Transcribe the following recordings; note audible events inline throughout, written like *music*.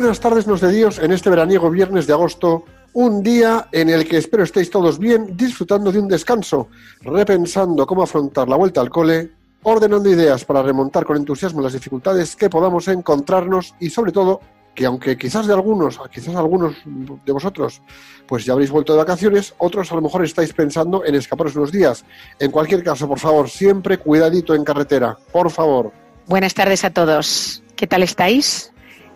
buenas tardes, nos de Dios, en este veraniego viernes de agosto, un día en el que espero estéis todos bien, disfrutando de un descanso, repensando cómo afrontar la vuelta al cole, ordenando ideas para remontar con entusiasmo las dificultades que podamos encontrarnos y sobre todo que aunque quizás de algunos, quizás algunos de vosotros, pues ya habréis vuelto de vacaciones, otros a lo mejor estáis pensando en escaparos unos días. En cualquier caso, por favor, siempre cuidadito en carretera, por favor. Buenas tardes a todos. ¿Qué tal estáis?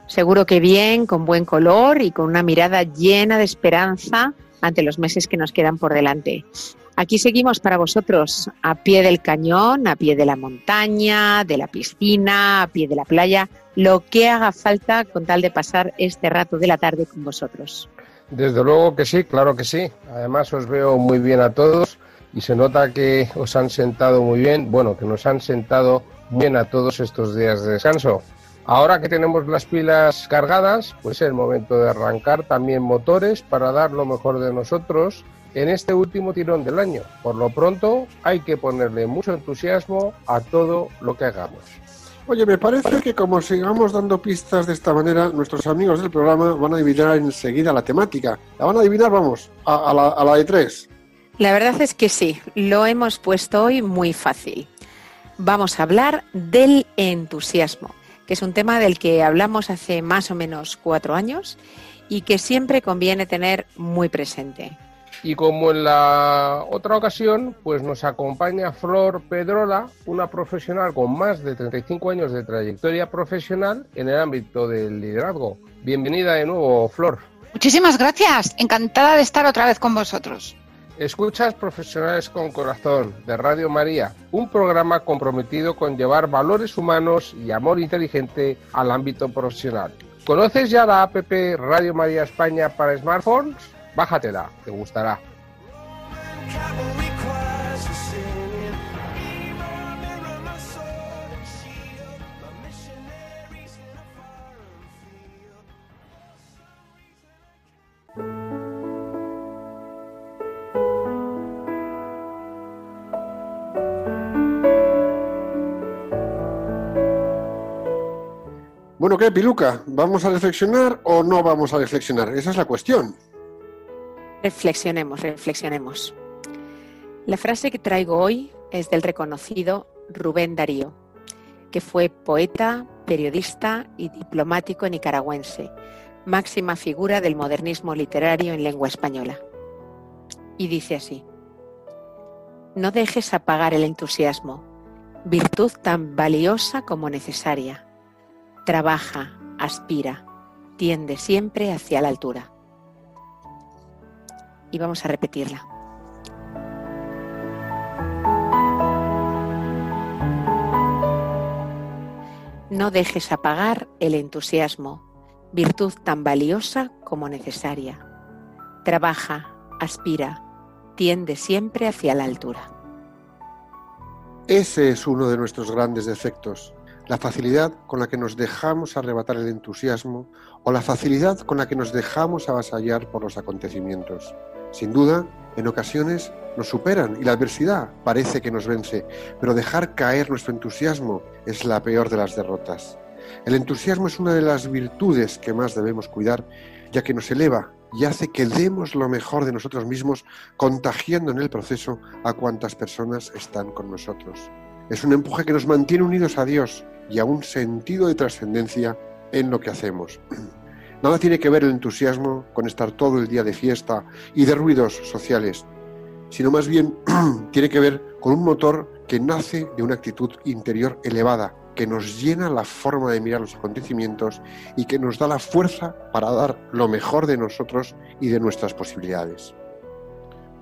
Seguro que bien, con buen color y con una mirada llena de esperanza ante los meses que nos quedan por delante. Aquí seguimos para vosotros, a pie del cañón, a pie de la montaña, de la piscina, a pie de la playa, lo que haga falta con tal de pasar este rato de la tarde con vosotros. Desde luego que sí, claro que sí. Además os veo muy bien a todos y se nota que os han sentado muy bien, bueno, que nos han sentado bien a todos estos días de descanso. Ahora que tenemos las pilas cargadas, pues es el momento de arrancar también motores para dar lo mejor de nosotros en este último tirón del año. Por lo pronto hay que ponerle mucho entusiasmo a todo lo que hagamos. Oye, me parece que como sigamos dando pistas de esta manera, nuestros amigos del programa van a adivinar enseguida la temática. La van a adivinar, vamos, a, a la, a la de tres. La verdad es que sí, lo hemos puesto hoy muy fácil. Vamos a hablar del entusiasmo, que es un tema del que hablamos hace más o menos cuatro años y que siempre conviene tener muy presente. Y como en la otra ocasión, pues nos acompaña Flor Pedrola, una profesional con más de 35 años de trayectoria profesional en el ámbito del liderazgo. Bienvenida de nuevo, Flor. Muchísimas gracias. Encantada de estar otra vez con vosotros. Escuchas Profesionales con Corazón de Radio María, un programa comprometido con llevar valores humanos y amor inteligente al ámbito profesional. ¿Conoces ya la app Radio María España para smartphones? Bájatela, te gustará. Bueno, ¿qué, Piluca? ¿Vamos a reflexionar o no vamos a reflexionar? Esa es la cuestión. Reflexionemos, reflexionemos. La frase que traigo hoy es del reconocido Rubén Darío, que fue poeta, periodista y diplomático nicaragüense, máxima figura del modernismo literario en lengua española. Y dice así, no dejes apagar el entusiasmo, virtud tan valiosa como necesaria. Trabaja, aspira, tiende siempre hacia la altura y vamos a repetirla. No dejes apagar el entusiasmo, virtud tan valiosa como necesaria. Trabaja, aspira, tiende siempre hacia la altura. Ese es uno de nuestros grandes defectos, la facilidad con la que nos dejamos arrebatar el entusiasmo o la facilidad con la que nos dejamos avasallar por los acontecimientos. Sin duda, en ocasiones nos superan y la adversidad parece que nos vence, pero dejar caer nuestro entusiasmo es la peor de las derrotas. El entusiasmo es una de las virtudes que más debemos cuidar, ya que nos eleva y hace que demos lo mejor de nosotros mismos, contagiando en el proceso a cuantas personas están con nosotros. Es un empuje que nos mantiene unidos a Dios y a un sentido de trascendencia en lo que hacemos. *clears throat* Nada tiene que ver el entusiasmo con estar todo el día de fiesta y de ruidos sociales, sino más bien *clears throat* tiene que ver con un motor que nace de una actitud interior elevada, que nos llena la forma de mirar los acontecimientos y que nos da la fuerza para dar lo mejor de nosotros y de nuestras posibilidades.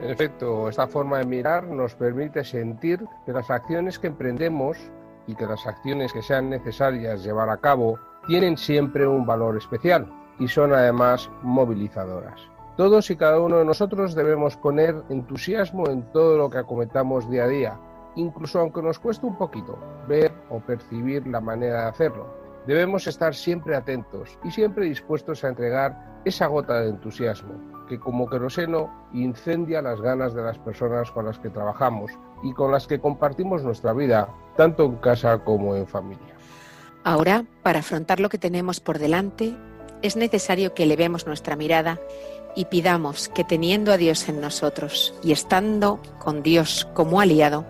En efecto, esta forma de mirar nos permite sentir que las acciones que emprendemos y que las acciones que sean necesarias llevar a cabo tienen siempre un valor especial y son además movilizadoras. Todos y cada uno de nosotros debemos poner entusiasmo en todo lo que acometamos día a día, incluso aunque nos cueste un poquito ver o percibir la manera de hacerlo. Debemos estar siempre atentos y siempre dispuestos a entregar esa gota de entusiasmo que como queroseno incendia las ganas de las personas con las que trabajamos y con las que compartimos nuestra vida, tanto en casa como en familia. Ahora, para afrontar lo que tenemos por delante, es necesario que elevemos nuestra mirada y pidamos que teniendo a Dios en nosotros y estando con Dios como aliado,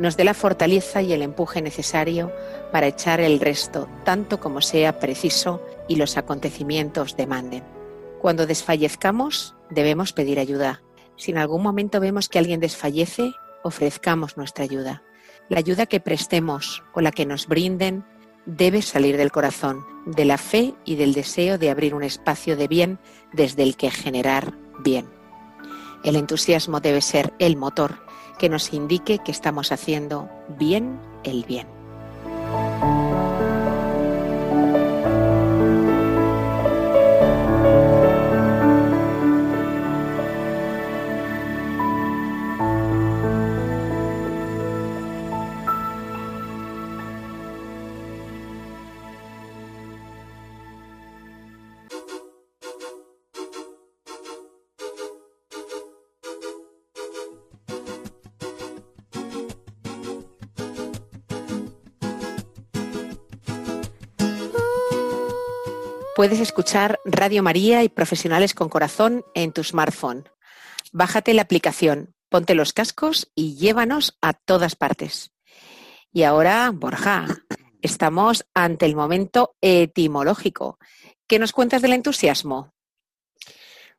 nos dé la fortaleza y el empuje necesario para echar el resto tanto como sea preciso y los acontecimientos demanden. Cuando desfallezcamos, debemos pedir ayuda. Si en algún momento vemos que alguien desfallece, ofrezcamos nuestra ayuda. La ayuda que prestemos o la que nos brinden debe salir del corazón, de la fe y del deseo de abrir un espacio de bien desde el que generar bien. El entusiasmo debe ser el motor que nos indique que estamos haciendo bien el bien. Puedes escuchar Radio María y Profesionales con Corazón en tu smartphone. Bájate la aplicación, ponte los cascos y llévanos a todas partes. Y ahora, Borja, estamos ante el momento etimológico. ¿Qué nos cuentas del entusiasmo?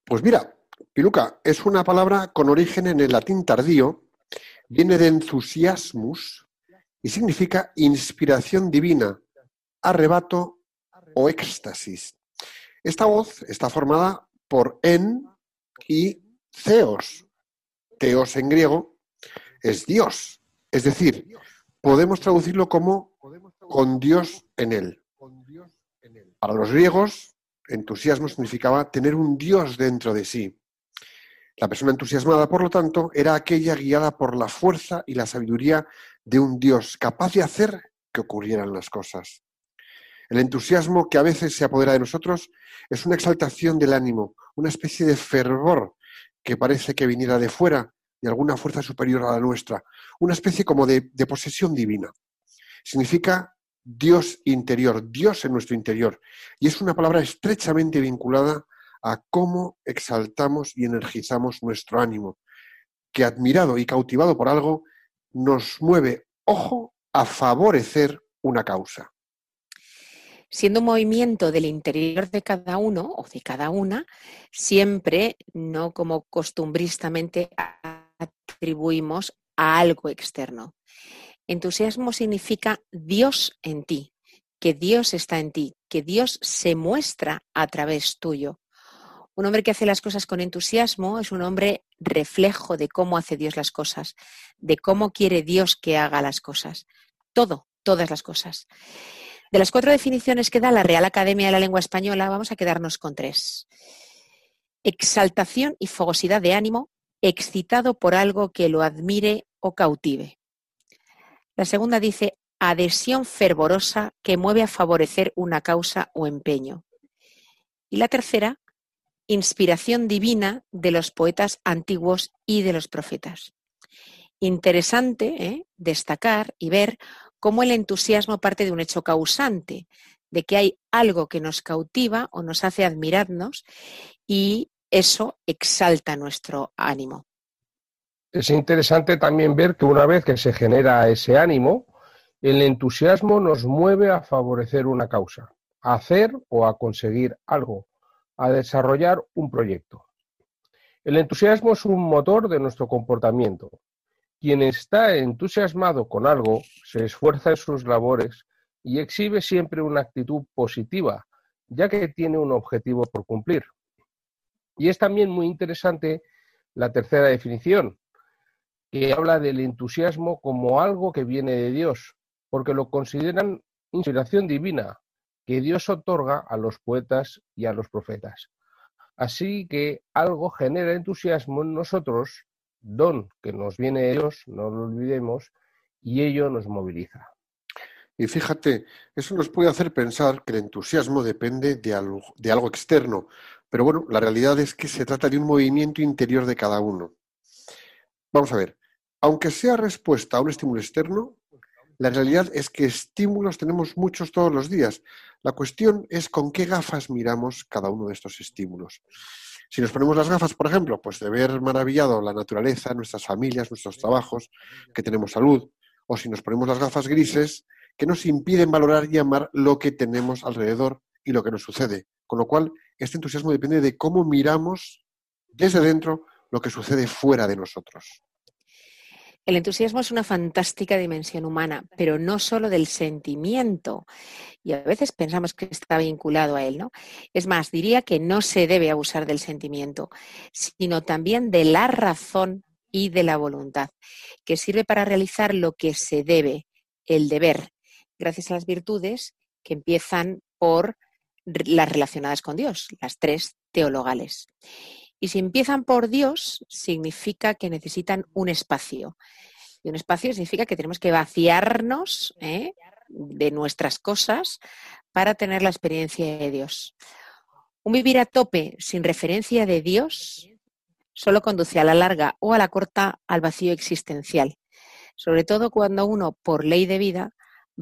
Pues mira, Piluca, es una palabra con origen en el latín tardío, viene de entusiasmus y significa inspiración divina, arrebato o éxtasis. Esta voz está formada por en y theos. Theos en griego es Dios. Es decir, podemos traducirlo como con Dios en él. Para los griegos, entusiasmo significaba tener un Dios dentro de sí. La persona entusiasmada, por lo tanto, era aquella guiada por la fuerza y la sabiduría de un Dios capaz de hacer que ocurrieran las cosas. El entusiasmo que a veces se apodera de nosotros es una exaltación del ánimo, una especie de fervor que parece que viniera de fuera, de alguna fuerza superior a la nuestra, una especie como de, de posesión divina. Significa Dios interior, Dios en nuestro interior. Y es una palabra estrechamente vinculada a cómo exaltamos y energizamos nuestro ánimo, que admirado y cautivado por algo nos mueve, ojo, a favorecer una causa siendo un movimiento del interior de cada uno o de cada una, siempre, no como costumbristamente atribuimos a algo externo. Entusiasmo significa Dios en ti, que Dios está en ti, que Dios se muestra a través tuyo. Un hombre que hace las cosas con entusiasmo es un hombre reflejo de cómo hace Dios las cosas, de cómo quiere Dios que haga las cosas. Todo, todas las cosas. De las cuatro definiciones que da la Real Academia de la Lengua Española, vamos a quedarnos con tres. Exaltación y fogosidad de ánimo, excitado por algo que lo admire o cautive. La segunda dice adhesión fervorosa que mueve a favorecer una causa o empeño. Y la tercera, inspiración divina de los poetas antiguos y de los profetas. Interesante ¿eh? destacar y ver cómo el entusiasmo parte de un hecho causante, de que hay algo que nos cautiva o nos hace admirarnos y eso exalta nuestro ánimo. Es interesante también ver que una vez que se genera ese ánimo, el entusiasmo nos mueve a favorecer una causa, a hacer o a conseguir algo, a desarrollar un proyecto. El entusiasmo es un motor de nuestro comportamiento, quien está entusiasmado con algo se esfuerza en sus labores y exhibe siempre una actitud positiva, ya que tiene un objetivo por cumplir. Y es también muy interesante la tercera definición, que habla del entusiasmo como algo que viene de Dios, porque lo consideran inspiración divina que Dios otorga a los poetas y a los profetas. Así que algo genera entusiasmo en nosotros, don que nos viene de Dios, no lo olvidemos, y ello nos moviliza. Y fíjate, eso nos puede hacer pensar que el entusiasmo depende de algo, de algo externo, pero bueno, la realidad es que se trata de un movimiento interior de cada uno. Vamos a ver, aunque sea respuesta a un estímulo externo, la realidad es que estímulos tenemos muchos todos los días. La cuestión es con qué gafas miramos cada uno de estos estímulos. Si nos ponemos las gafas, por ejemplo, pues de ver maravillado la naturaleza, nuestras familias, nuestros trabajos, que tenemos salud, o si nos ponemos las gafas grises, que nos impiden valorar y amar lo que tenemos alrededor y lo que nos sucede. Con lo cual, este entusiasmo depende de cómo miramos desde dentro lo que sucede fuera de nosotros. El entusiasmo es una fantástica dimensión humana, pero no solo del sentimiento. Y a veces pensamos que está vinculado a él, ¿no? Es más, diría que no se debe abusar del sentimiento, sino también de la razón y de la voluntad, que sirve para realizar lo que se debe, el deber, gracias a las virtudes que empiezan por las relacionadas con Dios, las tres teologales. Y si empiezan por Dios, significa que necesitan un espacio. Y un espacio significa que tenemos que vaciarnos ¿eh? de nuestras cosas para tener la experiencia de Dios. Un vivir a tope sin referencia de Dios solo conduce a la larga o a la corta al vacío existencial, sobre todo cuando uno, por ley de vida,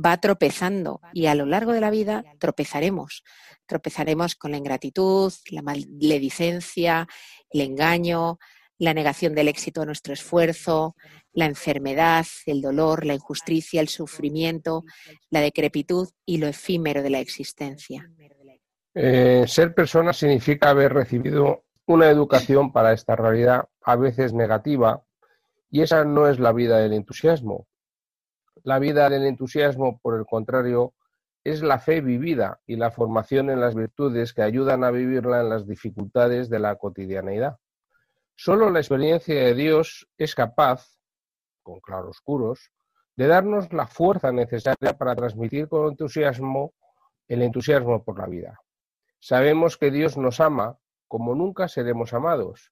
va tropezando y a lo largo de la vida tropezaremos. Tropezaremos con la ingratitud, la maledicencia, el engaño, la negación del éxito de nuestro esfuerzo, la enfermedad, el dolor, la injusticia, el sufrimiento, la decrepitud y lo efímero de la existencia. Eh, ser persona significa haber recibido una educación para esta realidad a veces negativa y esa no es la vida del entusiasmo. La vida del entusiasmo, por el contrario, es la fe vivida y la formación en las virtudes que ayudan a vivirla en las dificultades de la cotidianeidad. Solo la experiencia de Dios es capaz, con claroscuros, de darnos la fuerza necesaria para transmitir con entusiasmo el entusiasmo por la vida. Sabemos que Dios nos ama como nunca seremos amados.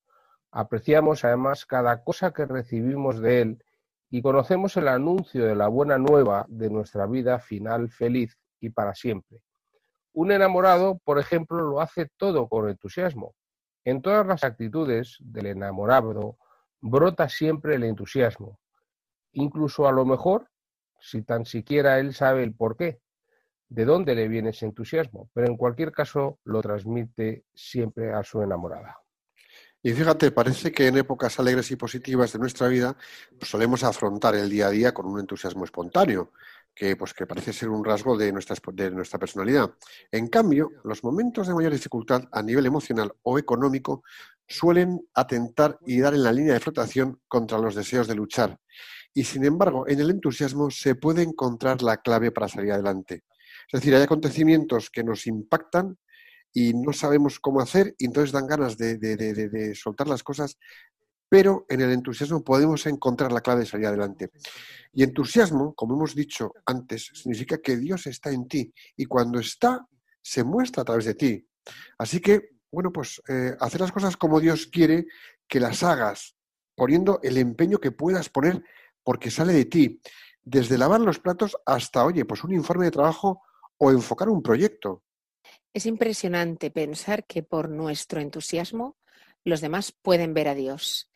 Apreciamos además cada cosa que recibimos de Él y conocemos el anuncio de la buena nueva de nuestra vida final feliz y para siempre. Un enamorado, por ejemplo, lo hace todo con entusiasmo. En todas las actitudes del enamorado brota siempre el entusiasmo, incluso a lo mejor si tan siquiera él sabe el por qué, de dónde le viene ese entusiasmo, pero en cualquier caso lo transmite siempre a su enamorada. Y fíjate, parece que en épocas alegres y positivas de nuestra vida pues, solemos afrontar el día a día con un entusiasmo espontáneo, que, pues, que parece ser un rasgo de nuestra, de nuestra personalidad. En cambio, los momentos de mayor dificultad a nivel emocional o económico suelen atentar y dar en la línea de flotación contra los deseos de luchar. Y sin embargo, en el entusiasmo se puede encontrar la clave para salir adelante. Es decir, hay acontecimientos que nos impactan y no sabemos cómo hacer y entonces dan ganas de, soltar las cosas, pero en el entusiasmo podemos encontrar la clave de salir adelante. Y entusiasmo, como hemos dicho antes, significa que Dios está en ti y cuando está, se muestra a través de ti. Así que, bueno, pues eh, hacer las cosas como Dios quiere que las hagas, poniendo el empeño que puedas poner porque sale de ti. Desde lavar los platos hasta, oye, pues un informe de trabajo o enfocar un proyecto. Es impresionante pensar que por nuestro entusiasmo los demás pueden ver a Dios.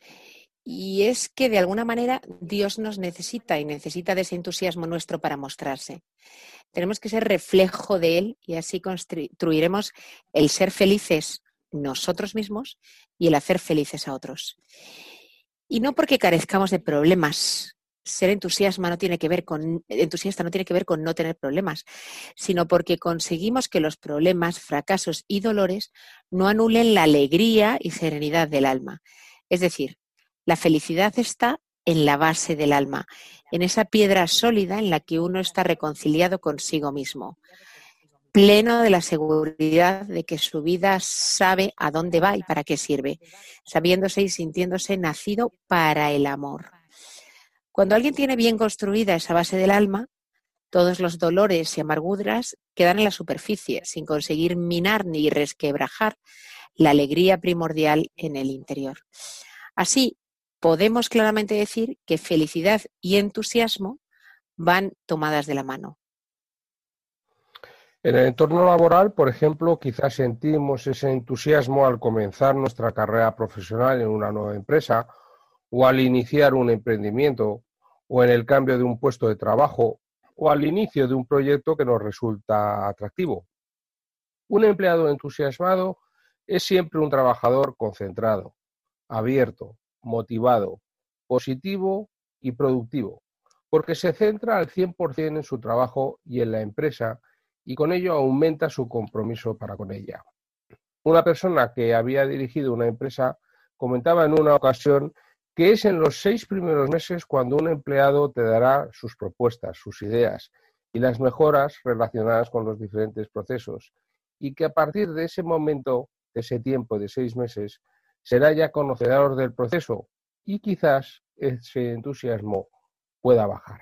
Y es que de alguna manera Dios nos necesita y necesita de ese entusiasmo nuestro para mostrarse. Tenemos que ser reflejo de Él y así construiremos el ser felices nosotros mismos y el hacer felices a otros. Y no porque carezcamos de problemas, ser entusiasta no tiene que ver con entusiasta no tiene que ver con no tener problemas, sino porque conseguimos que los problemas, fracasos y dolores no anulen la alegría y serenidad del alma. Es decir, la felicidad está en la base del alma, en esa piedra sólida en la que uno está reconciliado consigo mismo, pleno de la seguridad de que su vida sabe a dónde va y para qué sirve, sabiéndose y sintiéndose nacido para el amor. Cuando alguien tiene bien construida esa base del alma, todos los dolores y amarguras quedan en la superficie, sin conseguir minar ni resquebrajar la alegría primordial en el interior. Así, podemos claramente decir que felicidad y entusiasmo van tomadas de la mano. En el entorno laboral, por ejemplo, quizás sentimos ese entusiasmo al comenzar nuestra carrera profesional en una nueva empresa o al iniciar un emprendimiento o en el cambio de un puesto de trabajo o al inicio de un proyecto que nos resulta atractivo. Un empleado entusiasmado es siempre un trabajador concentrado, abierto, motivado, positivo y productivo, porque se centra al 100% en su trabajo y en la empresa y con ello aumenta su compromiso para con ella. Una persona que había dirigido una empresa comentaba en una ocasión que es en los seis primeros meses cuando un empleado te dará sus propuestas, sus ideas y las mejoras relacionadas con los diferentes procesos y que a partir de ese momento, de ese tiempo de seis meses, será ya conocedor del proceso y quizás ese entusiasmo pueda bajar.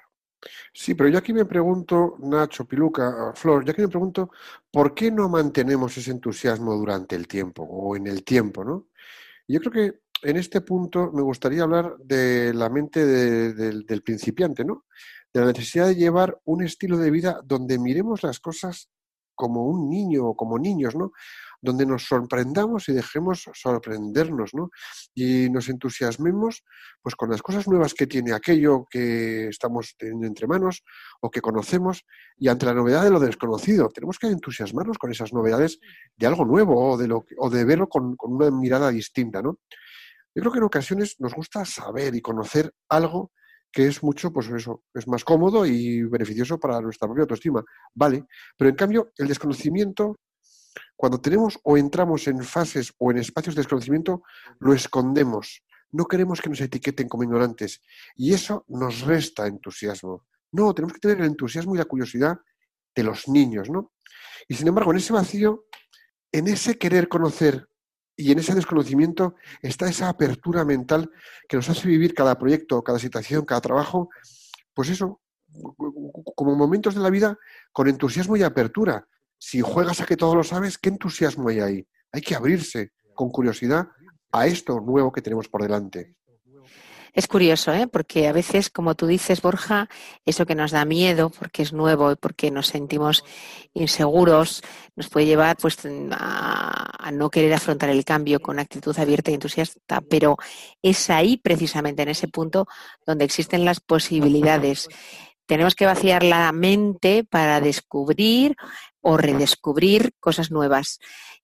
Sí, pero yo aquí me pregunto, Nacho, Piluca, Flor, yo aquí me pregunto, ¿por qué no mantenemos ese entusiasmo durante el tiempo o en el tiempo, no? Yo creo que en este punto me gustaría hablar de la mente del principiante, ¿no? De la necesidad de llevar un estilo de vida donde miremos las cosas como un niño o como niños, ¿no? donde nos sorprendamos y dejemos sorprendernos, ¿no? Y nos entusiasmemos pues con las cosas nuevas que tiene aquello que estamos teniendo entre manos o que conocemos y ante la novedad de lo desconocido. Tenemos que entusiasmarnos con esas novedades de algo nuevo o de, lo, o de verlo con, con una mirada distinta, ¿no? Yo creo que en ocasiones nos gusta saber y conocer algo que es mucho, pues eso, es más cómodo y beneficioso para nuestra propia autoestima. Vale, pero en cambio el desconocimiento cuando tenemos o entramos en fases o en espacios de desconocimiento, lo escondemos. No queremos que nos etiqueten como ignorantes. Y eso nos resta entusiasmo. No, tenemos que tener el entusiasmo y la curiosidad de los niños, ¿no? Y sin embargo, en ese vacío, en ese querer conocer y en ese desconocimiento está esa apertura mental que nos hace vivir cada proyecto, cada situación, cada trabajo, pues eso, como momentos de la vida con entusiasmo y apertura, si juegas a que todo lo sabes, ¿qué entusiasmo hay ahí? Hay que abrirse con curiosidad a esto nuevo que tenemos por delante. Es curioso, ¿eh? porque a veces, como tú dices, Borja, eso que nos da miedo, porque es nuevo y porque nos sentimos inseguros, nos puede llevar pues, a, no querer afrontar el cambio con actitud abierta y entusiasta. Pero es ahí, precisamente, en ese punto, donde existen las posibilidades. Tenemos que vaciar la mente para descubrir o redescubrir cosas nuevas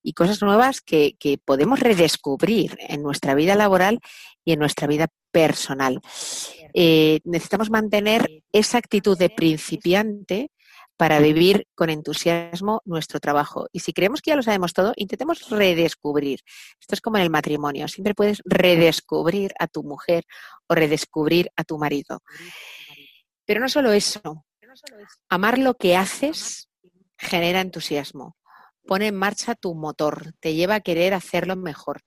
y cosas nuevas que, podemos redescubrir en nuestra vida laboral y en nuestra vida personal. Eh, necesitamos mantener esa actitud de principiante para vivir con entusiasmo nuestro trabajo. Y si creemos que ya lo sabemos todo, intentemos redescubrir. Esto es como en el matrimonio. Siempre puedes redescubrir a tu mujer o redescubrir a tu marido. Pero no solo eso. Amar lo que haces genera entusiasmo, pone en marcha tu motor, te lleva a querer hacerlo mejor.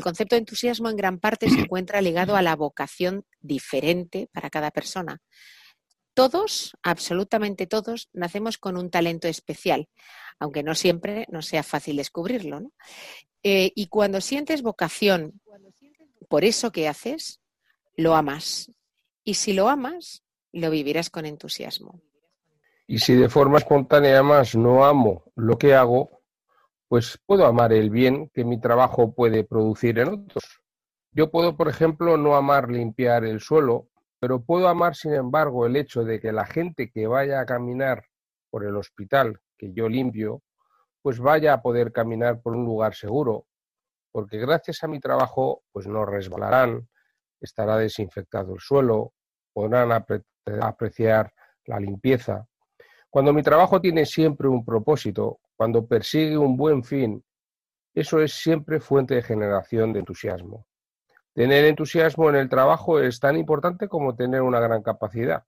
El concepto de entusiasmo en gran parte se encuentra ligado a la vocación diferente para cada persona. Todos, absolutamente todos, nacemos con un talento especial, aunque no siempre nos sea fácil descubrirlo. Eh, y cuando sientes vocación por eso que haces, lo amas. Y si lo amas, lo vivirás con entusiasmo. Y si de forma espontánea más no amo lo que hago, pues puedo amar el bien que mi trabajo puede producir en otros. Yo puedo, por ejemplo, no amar limpiar el suelo, pero puedo amar, sin embargo, el hecho de que la gente que vaya a caminar por el hospital que yo limpio, pues vaya a poder caminar por un lugar seguro, porque gracias a mi trabajo, pues no resbalarán, estará desinfectado el suelo, podrán apreciar la limpieza. Cuando mi trabajo tiene siempre un propósito, cuando persigue un buen fin, eso es siempre fuente de generación de entusiasmo. Tener entusiasmo en el trabajo es tan importante como tener una gran capacidad.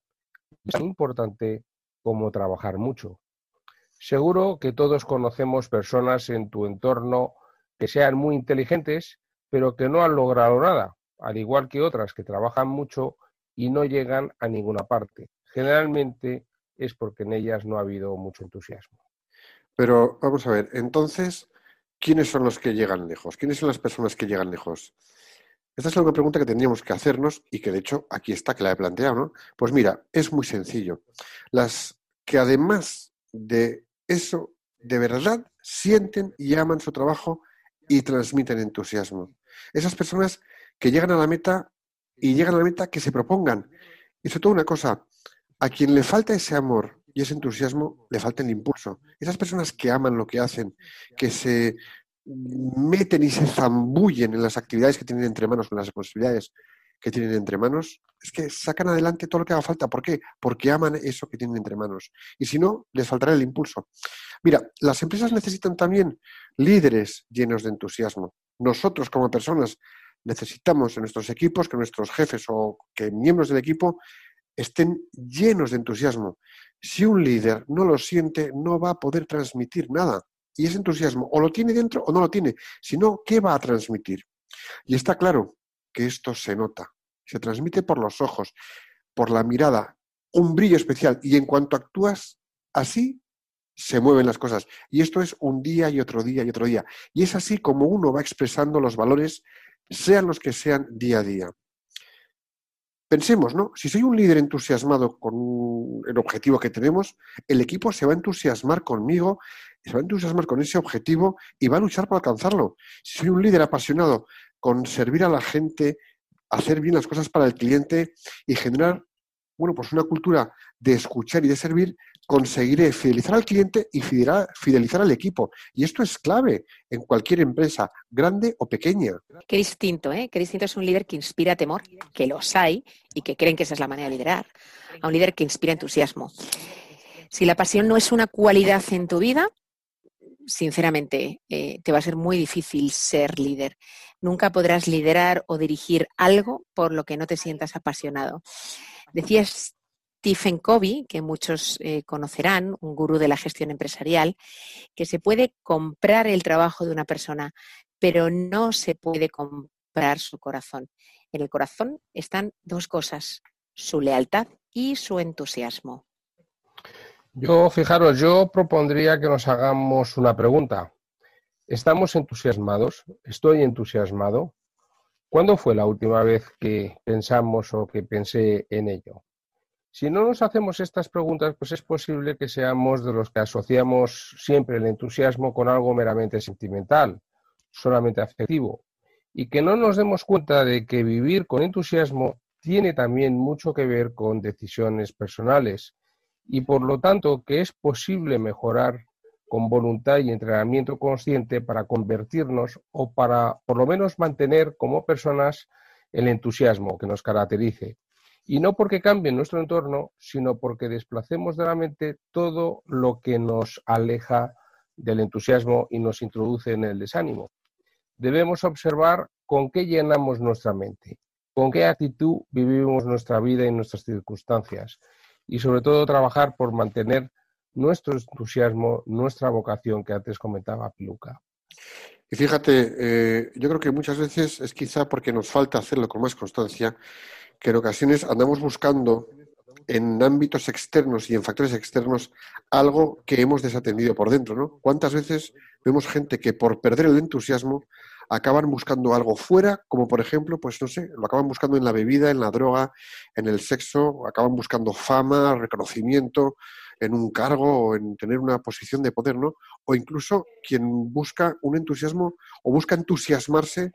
Es tan importante como trabajar mucho. Seguro que todos conocemos personas en tu entorno que sean muy inteligentes, pero que no han logrado nada, al igual que otras que trabajan mucho y no llegan a ninguna parte. Generalmente es porque en ellas no ha habido mucho entusiasmo. Pero vamos a ver, entonces, ¿quiénes son los que llegan lejos? ¿Quiénes son las personas que llegan lejos? Esta es una pregunta que tendríamos que hacernos y que de hecho aquí está que la he planteado, ¿no? Pues mira, es muy sencillo. Las que además de eso, de verdad sienten y aman su trabajo y transmiten entusiasmo. Esas personas que llegan a la meta y llegan a la meta que se propongan. Y sobre todo una cosa, a quien le falta ese amor y ese entusiasmo, le falta el impulso. Esas personas que aman lo que hacen, que se meten y se zambullen en las actividades que tienen entre manos, en las responsabilidades que tienen entre manos, es que sacan adelante todo lo que haga falta. ¿Por qué? Porque aman eso que tienen entre manos. Y si no, les faltará el impulso. Mira, las empresas necesitan también líderes llenos de entusiasmo. Nosotros como personas necesitamos en nuestros equipos que nuestros jefes o que miembros del equipo estén llenos de entusiasmo. Si un líder no lo siente, no va a poder transmitir nada. Y ese entusiasmo o lo tiene dentro o no lo tiene. Si no, ¿qué va a transmitir? Y está claro que esto se nota. Se transmite por los ojos, por la mirada, un brillo especial. Y en cuanto actúas así, se mueven las cosas. Y esto es un día y otro día y otro día. Y es así como uno va expresando los valores, sean los que sean día a día. Pensemos, ¿no? Si soy un líder entusiasmado con el objetivo que tenemos, el equipo se va a entusiasmar conmigo, se va a entusiasmar con ese objetivo y va a luchar por alcanzarlo. Si soy un líder apasionado con servir a la gente, hacer bien las cosas para el cliente y generar, bueno, pues una cultura de escuchar y de servir, conseguiré fidelizar al cliente y fidelizar al equipo. Y esto es clave en cualquier empresa, grande o pequeña. Qué distinto, ¿eh? Qué distinto es un líder que inspira temor, que los hay y que creen que esa es la manera de liderar, a un líder que inspira entusiasmo. Si la pasión no es una cualidad en tu vida, sinceramente, eh, te va a ser muy difícil ser líder. Nunca podrás liderar o dirigir algo por lo que no te sientas apasionado. Decías Stephen Covey, que muchos eh, conocerán, un gurú de la gestión empresarial, que se puede comprar el trabajo de una persona, pero no se puede comprar su corazón. En el corazón están dos cosas, su lealtad y su entusiasmo. Yo, fijaros, yo propondría que nos hagamos una pregunta. ¿Estamos entusiasmados? ¿Estoy entusiasmado? ¿Cuándo fue la última vez que pensamos o que pensé en ello? Si no nos hacemos estas preguntas, pues es posible que seamos de los que asociamos siempre el entusiasmo con algo meramente sentimental, solamente afectivo, y que no nos demos cuenta de que vivir con entusiasmo tiene también mucho que ver con decisiones personales y por lo tanto que es posible mejorar con voluntad y entrenamiento consciente para convertirnos o para por lo menos mantener como personas el entusiasmo que nos caracterice y no porque cambie nuestro entorno, sino porque desplacemos de la mente todo lo que nos aleja del entusiasmo y nos introduce en el desánimo. Debemos observar con qué llenamos nuestra mente, con qué actitud vivimos nuestra vida y nuestras circunstancias y sobre todo trabajar por mantener nuestro entusiasmo, nuestra vocación que antes comentaba Piluca. Y fíjate, eh, yo creo que muchas veces es quizá porque nos falta hacerlo con más constancia que en ocasiones andamos buscando en ámbitos externos y en factores externos algo que hemos desatendido por dentro, ¿no? ¿Cuántas veces vemos gente que por perder el entusiasmo acaban buscando algo fuera, como por ejemplo, pues no sé, lo acaban buscando en la bebida, en la droga, en el sexo, acaban buscando fama, reconocimiento, en un cargo o en tener una posición de poder, ¿no? O incluso quien busca un entusiasmo o busca entusiasmarse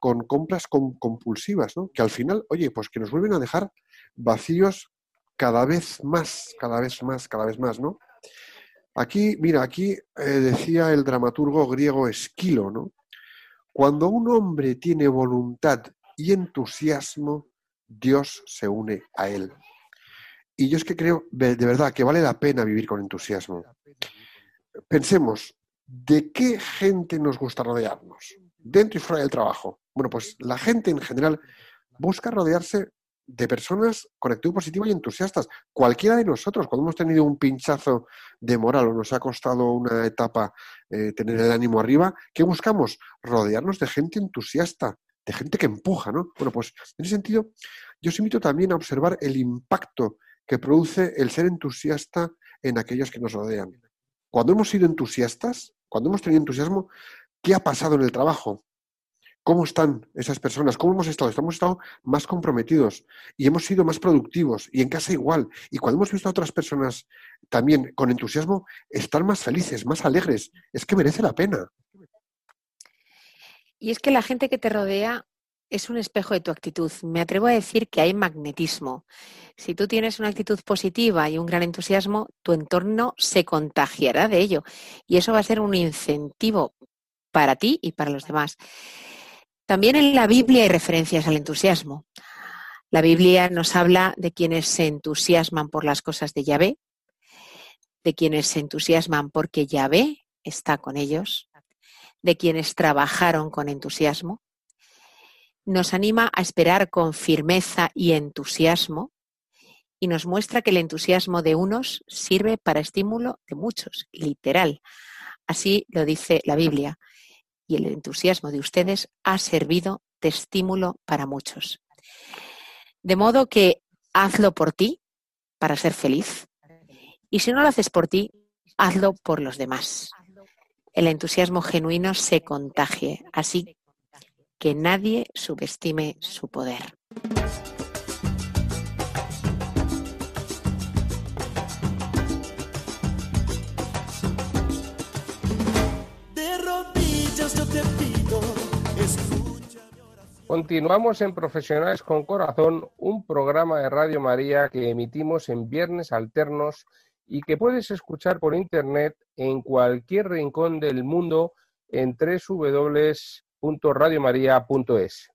con compras compulsivas, ¿no? Que al final, oye, pues que nos vuelven a dejar vacíos cada vez más, cada vez más, cada vez más, ¿no? Aquí, mira, aquí eh, decía el dramaturgo griego Esquilo, ¿no? Cuando un hombre tiene voluntad y entusiasmo, Dios se une a él. Y yo es que creo de verdad que vale la pena vivir con entusiasmo. Pensemos, ¿de qué gente nos gusta rodearnos? Dentro y fuera del trabajo. Bueno, pues la gente en general busca rodearse de personas con actitud positiva y entusiastas. Cualquiera de nosotros, cuando hemos tenido un pinchazo de moral o nos ha costado una etapa eh, tener el ánimo arriba, ¿qué buscamos? Rodearnos de gente entusiasta, de gente que empuja, ¿no? Bueno, pues en ese sentido, yo os invito también a observar el impacto que produce el ser entusiasta en aquellos que nos rodean. Cuando hemos sido entusiastas, cuando hemos tenido entusiasmo, ¿qué ha pasado en el trabajo? ¿Cómo están esas personas? ¿Cómo hemos estado? Hemos estado más comprometidos y hemos sido más productivos y en casa igual. Y cuando hemos visto a otras personas también con entusiasmo, están más felices, más alegres. Es que merece la pena. Y es que la gente que te rodea es un espejo de tu actitud. Me atrevo a decir que hay magnetismo. Si tú tienes una actitud positiva y un gran entusiasmo, tu entorno se contagiará de ello. Y eso va a ser un incentivo para ti y para los demás. También en la Biblia hay referencias al entusiasmo. La Biblia nos habla de quienes se entusiasman por las cosas de Yahvé, de quienes se entusiasman porque Yahvé está con ellos, de quienes trabajaron con entusiasmo. Nos anima a esperar con firmeza y entusiasmo y nos muestra que el entusiasmo de unos sirve para estímulo de muchos, literal. Así lo dice la Biblia y el entusiasmo de ustedes ha servido de estímulo para muchos. De modo que hazlo por ti para ser feliz y si no lo haces por ti, hazlo por los demás. El entusiasmo genuino se contagie, así que nadie subestime su poder. Continuamos en Profesionales con Corazón, un programa de Radio María que emitimos en viernes alternos y que puedes escuchar por internet en cualquier rincón del mundo en www.radiomaria.es.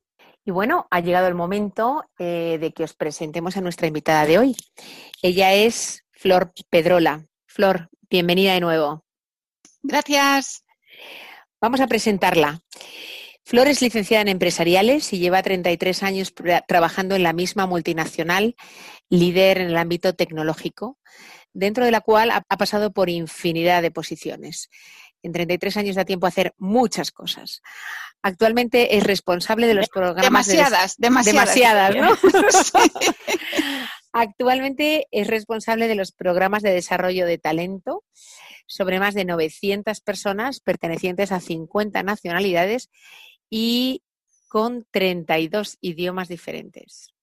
Y bueno, ha llegado el momento eh, de que os presentemos a nuestra invitada de hoy. Ella es Flor Pedrola. Flor, bienvenida de nuevo. Gracias. Vamos a presentarla. Flor es licenciada en empresariales y lleva 33 años trabajando en la misma multinacional, líder en el ámbito tecnológico, dentro de la cual ha pasado por infinidad de posiciones. En 33 años da tiempo a hacer muchas cosas. Actualmente es responsable de los programas. Demasiadas, de demasiadas. demasiadas, ¿no? *laughs* *laughs* Actualmente es responsable de los programas de desarrollo de talento sobre más de 900 personas pertenecientes a 50 nacionalidades y con 32 idiomas diferentes.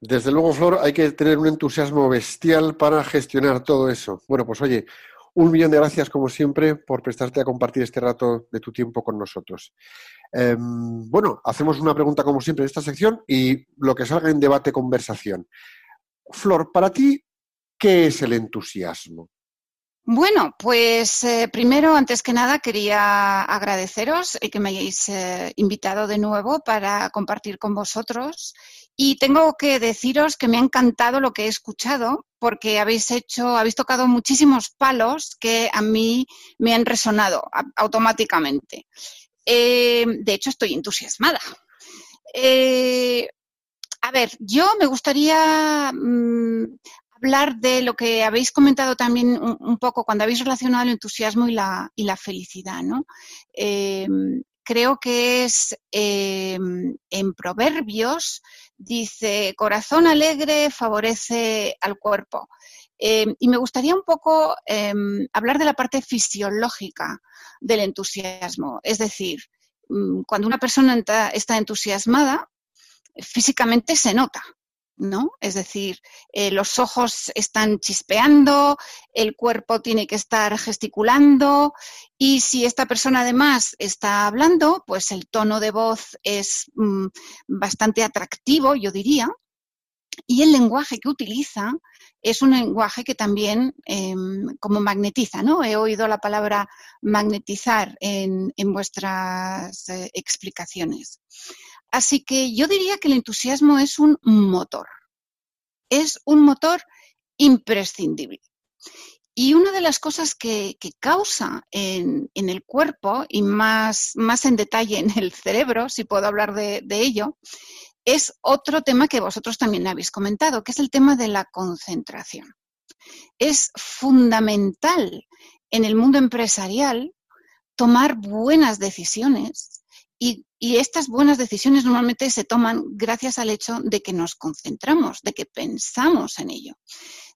Desde luego, Flor, hay que tener un entusiasmo bestial para gestionar todo eso. Bueno, pues oye, un millón de gracias, como siempre, por prestarte a compartir este rato de tu tiempo con nosotros. Em, bueno, hacemos una pregunta, como siempre, en esta sección y lo que salga en debate, conversación. Flor, para ti, ¿qué es el entusiasmo? Bueno, pues eh, primero, antes que nada, quería agradeceros el que me hayáis eh, invitado de nuevo para compartir con vosotros. Y tengo que deciros que me ha encantado lo que he escuchado, porque habéis hecho, habéis tocado muchísimos palos que a mí me han resonado automáticamente. Eh, de hecho, estoy entusiasmada. a ver, yo me gustaría mm, hablar de lo que habéis comentado también un, poco cuando habéis relacionado el entusiasmo y la, felicidad, ¿no? Em, creo que es em, en Proverbios, dice, corazón alegre favorece al cuerpo. Em, y me gustaría un poco hablar de la parte fisiológica del entusiasmo. Es decir, mm, cuando una persona está entusiasmada, físicamente se nota. ¿No? Es decir, eh, los ojos están chispeando, el cuerpo tiene que estar gesticulando y si esta persona además está hablando, pues el tono de voz es mm, bastante atractivo, yo diría, y el lenguaje que utiliza es un lenguaje que también em, como magnetiza, ¿no? He oído la palabra magnetizar en, vuestras eh, explicaciones. Así que yo diría que el entusiasmo es un motor. Es un motor imprescindible. Y una de las cosas que, causa en, el cuerpo, y más, más en detalle en el cerebro, si puedo hablar de, de ello, es otro tema que vosotros también habéis comentado, que es el tema de la concentración. Es fundamental en el mundo empresarial tomar buenas decisiones y, estas buenas decisiones normalmente se toman gracias al hecho de que nos concentramos, de que pensamos en ello.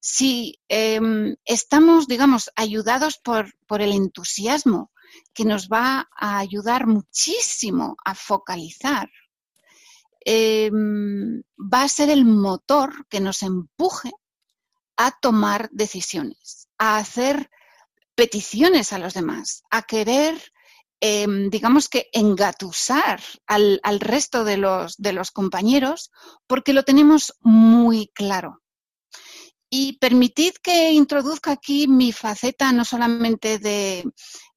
Si em, estamos, digamos, ayudados por, por el entusiasmo que nos va a ayudar muchísimo a focalizar, em, va a ser el motor que nos empuje a tomar decisiones, a hacer peticiones a los demás, a querer, em, digamos que, engatusar al, resto de los, de los compañeros porque lo tenemos muy claro. Y permitid que introduzca aquí mi faceta no solamente de,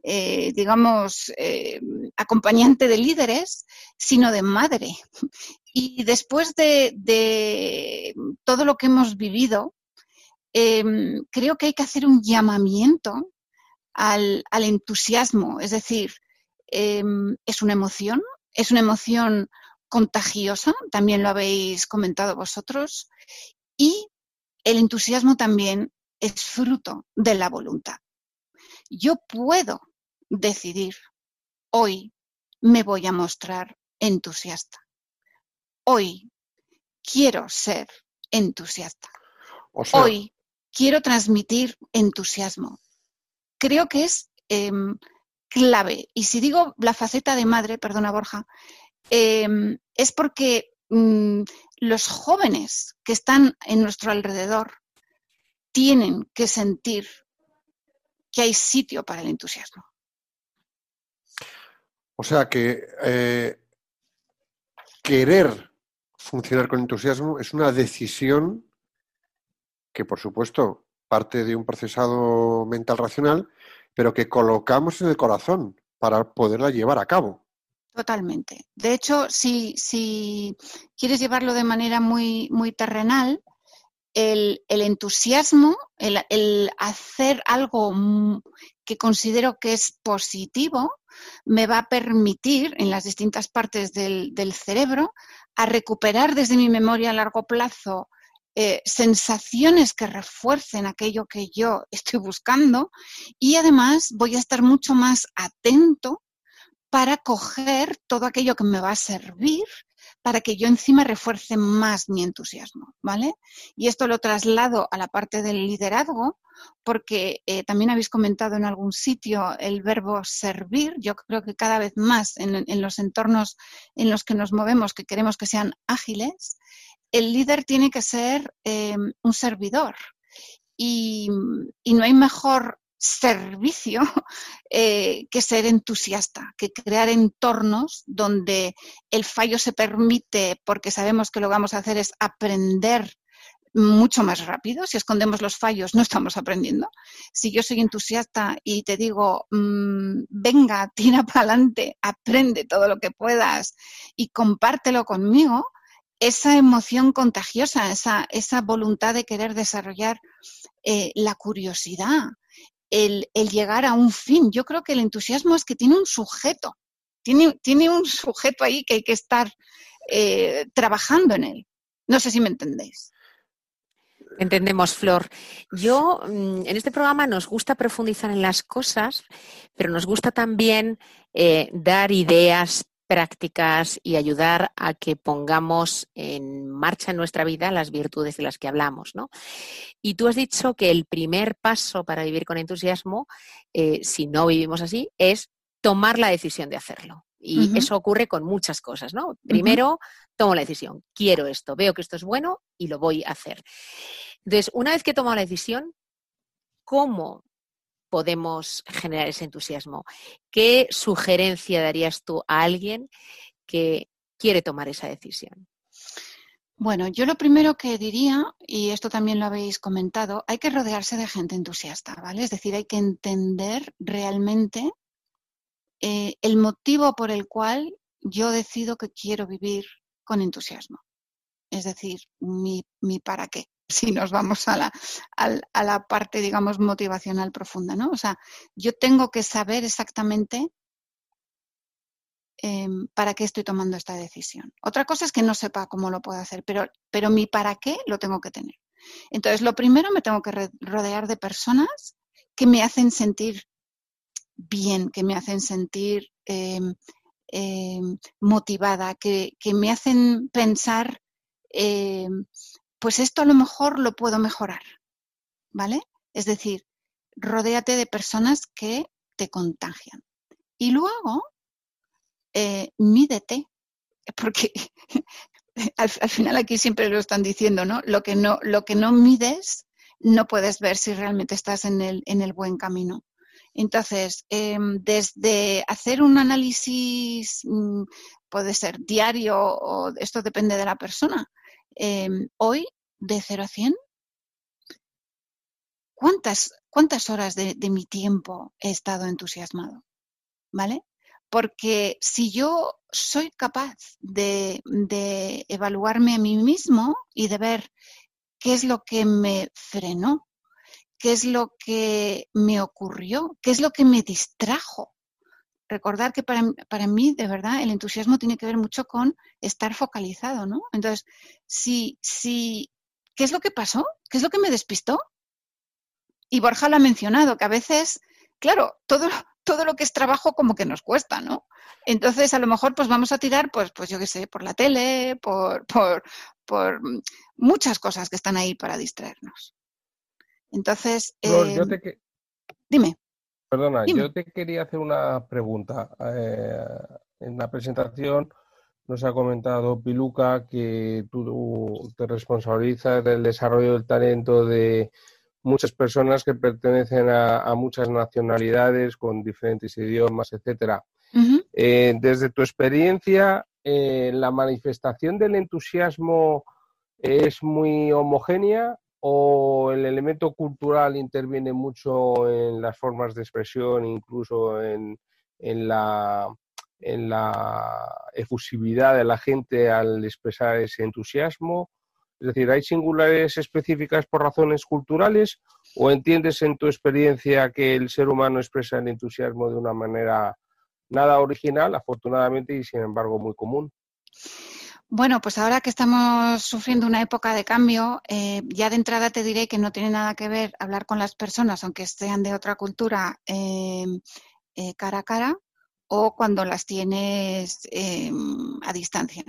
eh, digamos, eh, acompañante de líderes, sino de madre. Y después de, de todo lo que hemos vivido, em, creo que hay que hacer un llamamiento al, entusiasmo. Es decir, em, es una emoción, es una emoción contagiosa, también lo habéis comentado vosotros, y el entusiasmo también es fruto de la voluntad. Yo puedo decidir, hoy me voy a mostrar entusiasta. Hoy quiero ser entusiasta. hoy quiero transmitir entusiasmo creo que es em, clave. Y si digo la faceta de madre, perdona Borja, em, es porque mm, los jóvenes que están en nuestro alrededor tienen que sentir que hay sitio para el entusiasmo. O sea que eh, querer funcionar con entusiasmo es una decisión que, por supuesto, parte de un procesado mental racional, pero que colocamos en el corazón para poderla llevar a cabo. Totalmente. De hecho, si, si quieres llevarlo de manera muy, muy terrenal, el, entusiasmo, el, hacer algo que considero que es positivo, me va a permitir en las distintas partes del, del cerebro a recuperar desde mi memoria a largo plazo eh, sensaciones que refuercen aquello que yo estoy buscando y además voy a estar mucho más atento para coger todo aquello que me va a servir para que yo encima refuerce más mi entusiasmo, ¿vale? Y esto lo traslado a la parte del liderazgo, porque eh, también habéis comentado en algún sitio el verbo servir. Yo creo que cada vez más en, en los entornos en los que nos movemos, que queremos que sean ágiles, el líder tiene que ser em, un servidor y, no hay mejor servicio *laughs* eh, que ser entusiasta, que crear entornos donde el fallo se permite porque sabemos que lo que vamos a hacer es aprender mucho más rápido. Si escondemos los fallos, no estamos aprendiendo. Si yo soy entusiasta y te digo, mm, venga, tira *laughs* para adelante, aprende todo lo que puedas y compártelo conmigo, esa emoción contagiosa, esa, esa voluntad de querer desarrollar eh, la curiosidad, el, llegar a un fin. Yo creo que el entusiasmo es que tiene un sujeto, tiene, tiene un sujeto ahí que hay que estar eh, trabajando en él. No sé si me entendéis. Entendemos, Flor. Yo, mm, en este programa nos gusta profundizar en las cosas, pero nos gusta también eh, dar ideas prácticas y ayudar a que pongamos en marcha en nuestra vida las virtudes de las que hablamos. ¿no? Y tú has dicho que el primer paso para vivir con entusiasmo, eh, si no vivimos así, es tomar la decisión de hacerlo. Y eso ocurre con muchas cosas, ¿no? Primero, tomo la decisión, quiero esto, veo que esto es bueno y lo voy a hacer. Entonces, una vez que he tomado la decisión, ¿cómo podemos generar ese entusiasmo. ¿Qué sugerencia darías tú a alguien que quiere tomar esa decisión? Bueno, yo lo primero que diría, y esto también lo habéis comentado, hay que rodearse de gente entusiasta, ¿vale? Es decir, hay que entender realmente eh, el motivo por el cual yo decido que quiero vivir con entusiasmo. Es decir, mi, mi para qué, si nos vamos a la, parte, digamos, motivacional profunda, ¿no? O sea, yo tengo que saber exactamente em, para qué estoy tomando esta decisión. Otra cosa es que no sepa cómo lo puedo hacer, pero, pero mi para qué lo tengo que tener. Entonces, lo primero me tengo que rodear de personas que me hacen sentir bien, que me hacen sentir em, em, motivada, que, que, me hacen pensar pues esto a lo mejor lo puedo mejorar, ¿vale? Es decir, rodéate de personas que te contagian. Y luego, eh, mídete, *laughs* porque *laughs* al, final aquí siempre lo están diciendo, ¿no? Lo que no, lo que no mides, no puedes ver si realmente estás en el, en el buen camino. Entonces, em, desde hacer un análisis, mm, puede ser diario o esto depende de la persona, Em, hoy, de 0 a 100, ¿cuántas, cuántas horas de, mi tiempo he estado entusiasmado? ¿Vale? Porque si yo soy capaz de, de, evaluarme a mí mismo y de ver qué es lo que me frenó, qué es lo que me ocurrió, qué es lo que me distrajo, recordar que para, para, mí, de verdad, el entusiasmo tiene que ver mucho con estar focalizado, ¿no? Entonces, si, si, ¿qué es lo que pasó? ¿Qué es lo que me despistó? Y Borja lo ha mencionado, que a veces, claro, todo, todo lo que es trabajo como que nos cuesta, ¿no? Entonces, a lo mejor, pues vamos a tirar, pues, pues yo qué sé, por la tele, por, por, por muchas cosas que están ahí para distraernos. Entonces, eh, dime. Perdona, yo te quería hacer una pregunta. Eh, en la presentación nos ha comentado Piluca que tú te responsabilizas del desarrollo del talento de muchas personas que pertenecen a, muchas nacionalidades con diferentes idiomas, etcétera. Eh, desde tu experiencia, eh, ¿la manifestación del entusiasmo es muy homogénea o el elemento cultural interviene mucho en las formas de expresión, incluso en, en, la, en la efusividad de la gente al expresar ese entusiasmo? Es decir, ¿hay singulares específicas por razones culturales o entiendes en tu experiencia que el ser humano expresa el entusiasmo de una manera nada original, afortunadamente, y sin embargo muy común? Bueno, pues ahora que estamos sufriendo una época de cambio, eh, ya de entrada te diré que no tiene nada que ver hablar con las personas, aunque sean de otra cultura, em, eh, cara a cara, o cuando las tienes em, a distancia.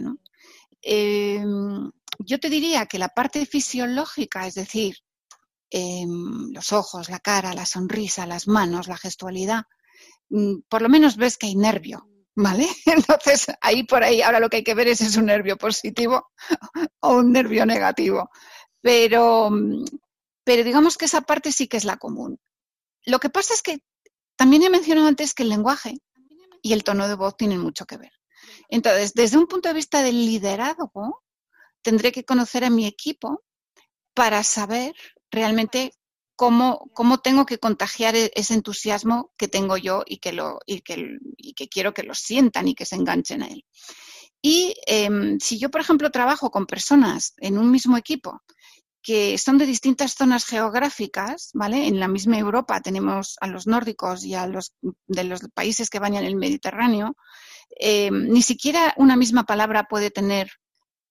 Em, yo te diría que la parte fisiológica, es decir, los ojos, la cara, la sonrisa, las manos, la gestualidad, mm, por lo menos ves que hay nervio, ¿Vale? *laughs* Entonces, ahí por ahí, ahora lo que hay que ver es si es un nervio positivo *laughs* o un nervio negativo. Pero, pero digamos que esa parte sí que es la común. Lo que pasa es que también he mencionado antes que el lenguaje y el tono de voz tienen mucho que ver. Entonces, desde un punto de vista del liderazgo, tendré que conocer a mi equipo para saber realmente cómo, cómo tengo que contagiar e-, ese entusiasmo que tengo yo y que, lo, y que, y que quiero que lo sientan y que se enganchen a él. Y em, si yo, por ejemplo, trabajo con personas en un mismo equipo que son de distintas zonas geográficas, ¿vale? En la misma Europa tenemos a los nórdicos y a los de los países que bañan el Mediterráneo. Em, ni siquiera una misma palabra puede tener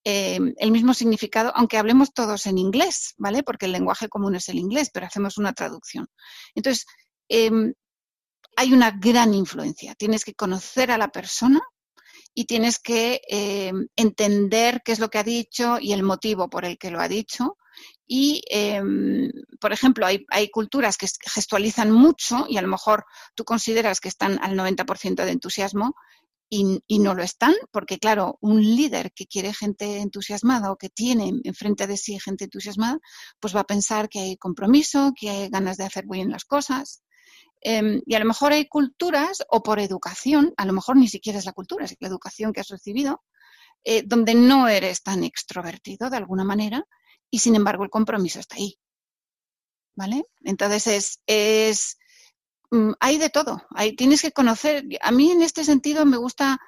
eh, el mismo significado, aunque hablemos todos en inglés, ¿vale? Porque el lenguaje común es el inglés, pero hacemos una traducción. Entonces, em, hay una gran influencia. Tienes que conocer a la persona y tienes que em, entender qué es lo que ha dicho y el motivo por el que lo ha dicho. Y, em, por ejemplo, hay, hay, culturas que gestualizan mucho y a lo mejor tú consideras que están al 90% de entusiasmo y, no lo están, porque claro, un líder que quiere gente entusiasmada o que tiene enfrente de sí gente entusiasmada, pues va a pensar que hay compromiso, que hay ganas de hacer bien las cosas. Em, y a lo mejor hay culturas, o por educación, a lo mejor ni siquiera es la cultura, es la educación que has recibido, eh, donde no eres tan extrovertido de alguna manera y sin embargo el compromiso está ahí. ¿Vale? Entonces es, es hay de todo. Hay, tienes que conocer. A mí en este sentido me gusta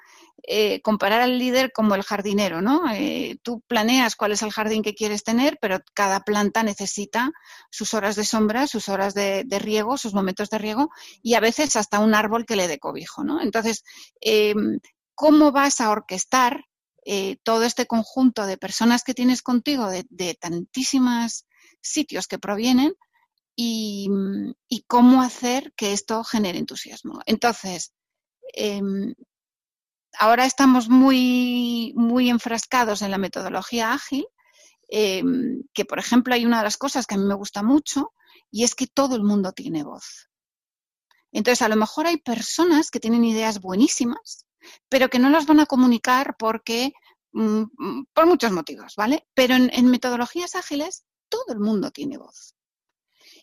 eh, comparar al líder como el jardinero, ¿no? Eh, tú planeas cuál es el jardín que quieres tener, pero cada planta necesita sus horas de sombra, sus horas de, riego, sus momentos de riego y a veces hasta un árbol que le dé cobijo, ¿no? Entonces, em, ¿cómo vas a orquestar eh, todo este conjunto de personas que tienes contigo de, de tantísimos sitios que provienen y, cómo hacer que esto genere entusiasmo? Entonces, em, ahora estamos muy, muy enfrascados en la metodología ágil, em, que por ejemplo hay una de las cosas que a mí me gusta mucho y es que todo el mundo tiene voz. Entonces, a lo mejor hay personas que tienen ideas buenísimas, pero que no las van a comunicar porque, mm, mm, por muchos motivos, ¿vale? Pero en metodologías ágiles, todo el mundo tiene voz.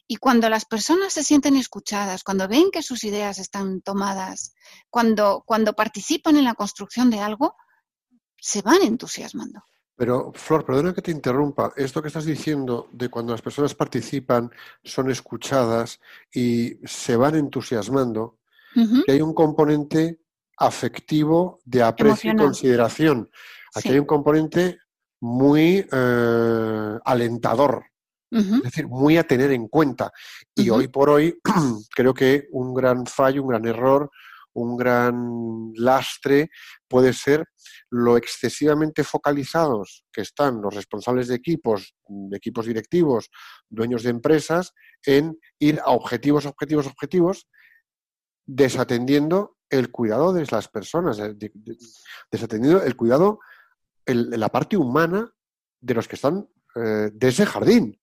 Y cuando las personas se sienten escuchadas, cuando ven que sus ideas están tomadas, cuando, cuando participan en la construcción de algo, se van entusiasmando. Pero, Flor, perdona que te interrumpa. Esto que estás diciendo de cuando las personas participan, son escuchadas y se van entusiasmando, que hay un componente afectivo de aprecio y consideración. Aquí hay un componente muy eh, alentador. Es decir, muy a tener en cuenta. Y hoy por hoy *clears throat* creo que un gran fallo, un gran error, un gran lastre puede ser lo excesivamente focalizados que están los responsables de equipos, de equipos directivos, dueños de empresas, en ir a objetivos, objetivos, objetivos, desatendiendo el cuidado de las personas, desatendiendo el cuidado, la parte humana de los que están eh, de ese jardín.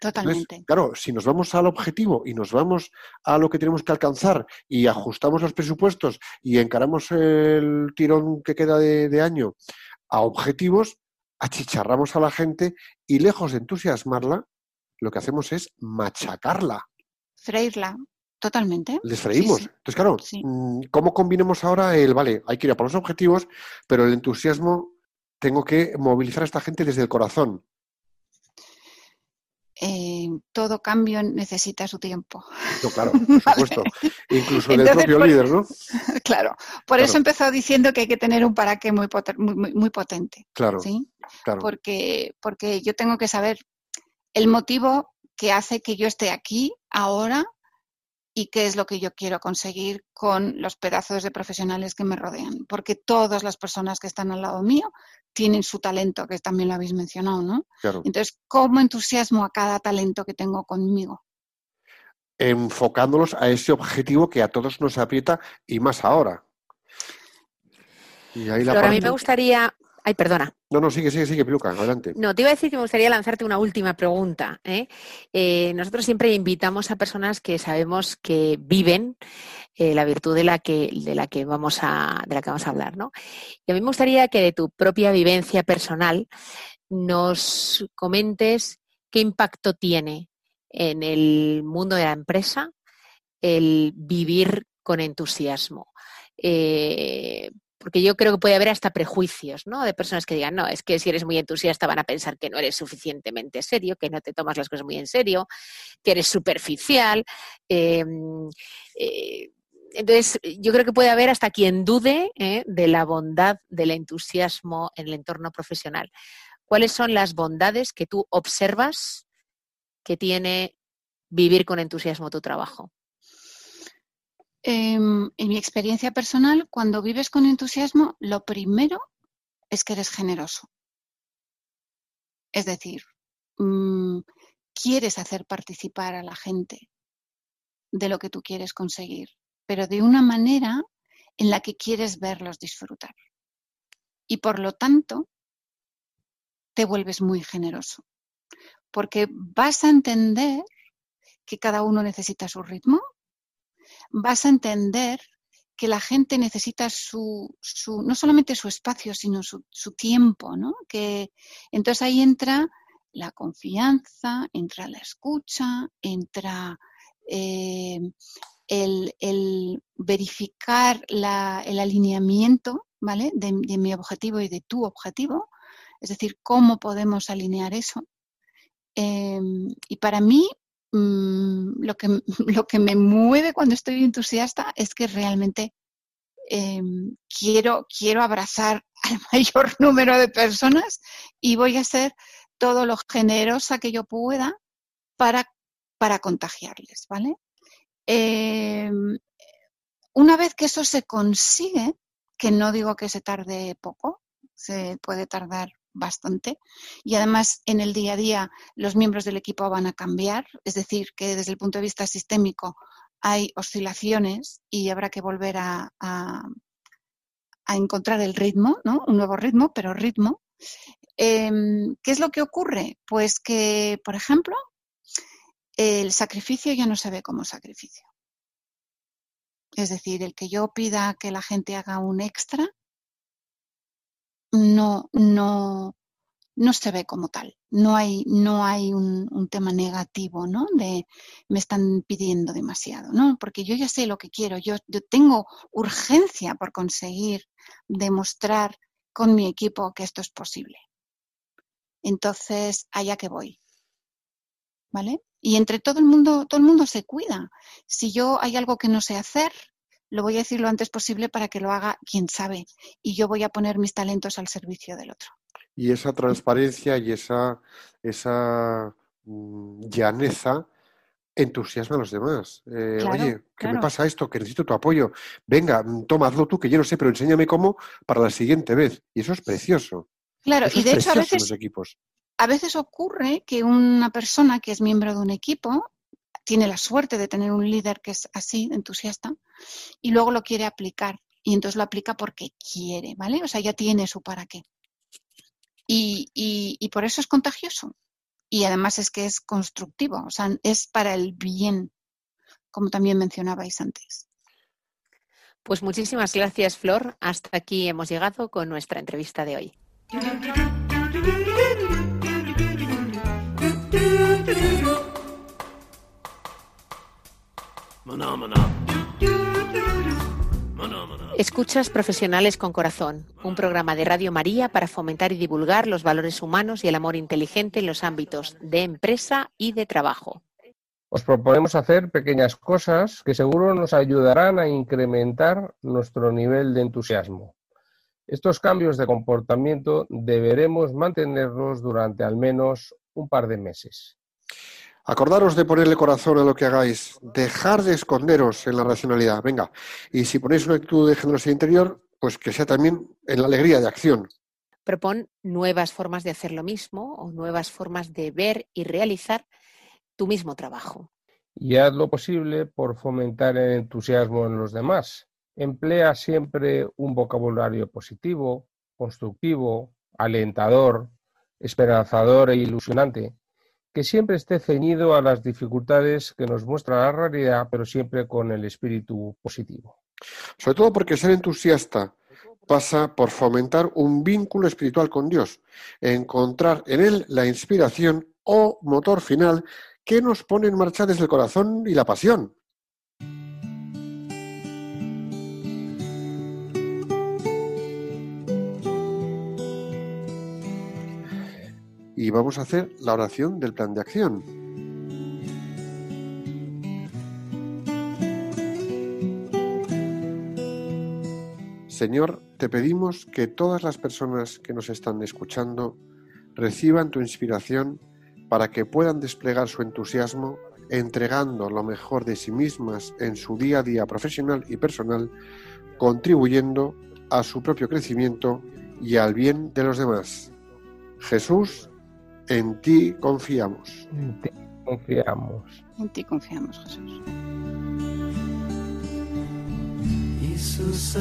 Totalmente. claro, si nos vamos al objetivo y nos vamos a lo que tenemos que alcanzar y ajustamos los presupuestos y encaramos el tirón que queda de, año a objetivos, achicharramos a la gente y lejos de entusiasmarla, lo que hacemos es machacarla. Freírla, totalmente. Les freímos. Entonces, claro, mm, ¿cómo combinemos ahora el, vale, hay que ir a por los objetivos, pero el entusiasmo tengo que movilizar a esta gente desde el corazón? Eh, todo cambio necesita su tiempo. claro, *laughs* por supuesto. Incluso del propio líder, ¿no? *laughs* Claro. Por eso empezó diciendo que hay que tener un para qué muy, muy, potente. Claro. ¿sí? Porque, porque yo tengo que saber el motivo que hace que yo esté aquí ahora y qué es lo que yo quiero conseguir con los pedazos de profesionales que me rodean. Porque todas las personas que están al lado mío tienen su talento, que también lo habéis mencionado, ¿no? Entonces, ¿cómo entusiasmo a cada talento que tengo conmigo? Enfocándolos a ese objetivo que a todos nos aprieta y más ahora. Y ahí la a mí me gustaría Ay, perdona. No, no, sigue, sigue, sigue, Piluca, adelante. No, te iba a decir que me gustaría lanzarte una última pregunta. ¿eh? Eh, nosotros siempre invitamos a personas que sabemos que viven eh, la virtud de la que, de la que vamos a, de la que vamos a hablar, ¿no? Y a mí me gustaría que de tu propia vivencia personal nos comentes qué impacto tiene en el mundo de la empresa el vivir con entusiasmo porque yo creo que puede haber hasta prejuicios, ¿no? De personas que digan, no, es que si eres muy entusiasta van a pensar que no eres suficientemente serio, que no te tomas las cosas muy en serio, que eres superficial. Em, eh, entonces, yo creo que puede haber hasta quien dude ¿eh? de la bondad del entusiasmo en el entorno profesional. ¿Cuáles son las bondades que tú observas que tiene vivir con entusiasmo tu trabajo? Em, en mi experiencia personal, cuando vives con entusiasmo, lo primero es que eres generoso. Es decir, mm, quieres hacer participar a la gente de lo que tú quieres conseguir, pero de una manera en la que quieres verlos disfrutar. Y por lo tanto, te vuelves muy generoso, porque vas a entender que cada uno necesita su ritmo, vas a entender que la gente necesita su, su no solamente su espacio, sino su, tiempo, ¿no? Que entonces ahí entra la confianza, entra la escucha, entra eh, el, el, verificar la, el alineamiento, ¿vale? De, de mi objetivo y de tu objetivo, es decir, cómo podemos alinear eso. Eh, y para mí, Mm, lo, que, *laughs* lo que me mueve cuando estoy entusiasta es que realmente em, quiero, quiero abrazar *laughs* al mayor número de personas y voy a ser todo lo generosa que yo pueda para, para contagiarles, ¿vale? Em, una vez que eso se consigue, que no digo que se tarde poco, se puede tardar bastante. Y además, en el día a día, los miembros del equipo van a cambiar, es decir, que desde el punto de vista sistémico hay oscilaciones y habrá que volver a, a, encontrar el ritmo, ¿no? Un nuevo ritmo, pero ritmo. Em, ¿Qué es lo que ocurre? Pues que, por ejemplo, el sacrificio ya no se ve como sacrificio. Es decir, el que yo pida que la gente haga un extra no, no, no se ve como tal. No hay, no hay un, tema negativo, ¿no? De me están pidiendo demasiado, ¿no? Porque yo ya sé lo que quiero, yo, yo tengo urgencia por conseguir demostrar con mi equipo que esto es posible. Entonces, allá que voy. ¿Vale? Y entre todo el mundo, todo el mundo se cuida. Si yo hay algo que no sé hacer, lo voy a decir lo antes posible para que lo haga quien sabe. Y yo voy a poner mis talentos al servicio del otro. Y esa transparencia y esa, esa mm, llaneza entusiasma a los demás. Eh, Claro, Oye, que me pasa esto, que necesito tu apoyo. Venga, mm, toma, hazlo tú, que yo no sé, pero enséñame cómo para la siguiente vez. Y eso es precioso. Claro, Eso y de hecho a veces los equipos. a veces ocurre que una persona que es miembro de un equipo tiene la suerte de tener un líder que es así, entusiasta, y luego lo quiere aplicar. Y entonces lo aplica porque quiere, ¿vale? O sea, ya tiene su para qué. Y, y, y por eso es contagioso. Y además es que es constructivo, o sea, es para el bien, como también mencionabais antes. Pues muchísimas gracias, Flor. Hasta aquí hemos llegado con nuestra entrevista de hoy. *laughs* Escuchas Profesionales con Corazón, un programa de Radio María para fomentar y divulgar los valores humanos y el amor inteligente en los ámbitos de empresa y de trabajo. Os proponemos hacer pequeñas cosas que seguro nos ayudarán a incrementar nuestro nivel de entusiasmo. Estos cambios de comportamiento deberemos mantenerlos durante al menos un par de meses. Acordaros de ponerle corazón a lo que hagáis, dejar de esconderos en la racionalidad, venga. Y si ponéis una actitud de generosidad interior, pues que sea también en la alegría de acción. Propon nuevas formas de hacer lo mismo o nuevas formas de ver y realizar tu mismo trabajo. Y haz lo posible por fomentar el entusiasmo en los demás. Emplea siempre un vocabulario positivo, constructivo, alentador, esperanzador e ilusionante, que siempre esté ceñido a las dificultades que nos muestra la realidad, pero siempre con el espíritu positivo. Sobre todo porque ser entusiasta pasa por fomentar un vínculo espiritual con Dios, encontrar en Él la inspiración o motor final que nos pone en marcha desde el corazón y la pasión. Y vamos a hacer la oración del plan de acción. Señor, te pedimos que todas las personas que nos están escuchando reciban tu inspiración para que puedan desplegar su entusiasmo entregando lo mejor de sí mismas en su día a día profesional y personal, contribuyendo a su propio crecimiento y al bien de los demás. Jesús, en ti confiamos. En ti confiamos. En ti confiamos, Jesús. Isus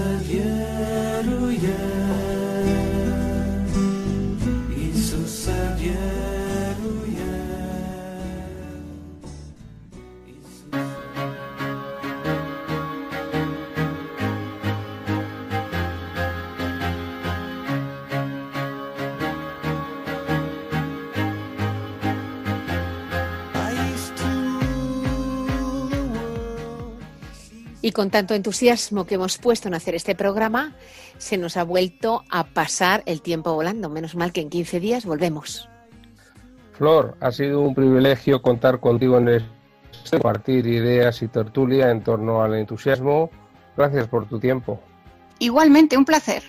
Y con tanto entusiasmo que hemos puesto en hacer este programa, se nos ha vuelto a pasar el tiempo volando. Menos mal que en 15 días volvemos. Flor, ha sido un privilegio contar contigo en este compartir ideas y tertulia en torno al entusiasmo. Gracias por tu tiempo. Igualmente, un placer.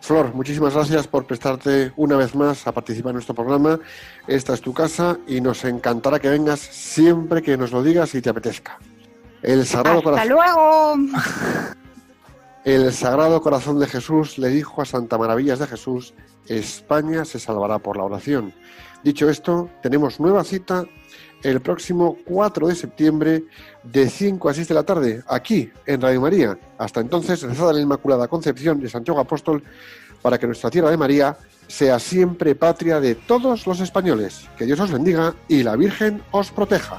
Flor, muchísimas gracias por prestarte una vez más a participar en nuestro programa. Esta es tu casa y nos encantará que vengas siempre que nos lo digas y te apetezca. El Sagrado Hasta Corazón. luego. El Sagrado Corazón de Jesús le dijo a Santa Maravillas de Jesús, España se salvará por la oración. Dicho esto, tenemos nueva cita el próximo 4 de septiembre de 5 a 6 de la tarde, aquí en Radio María. Hasta entonces, rezada la Inmaculada Concepción de Santiago Apóstol para que nuestra tierra de María sea siempre patria de todos los españoles. Que Dios os bendiga y la Virgen os proteja.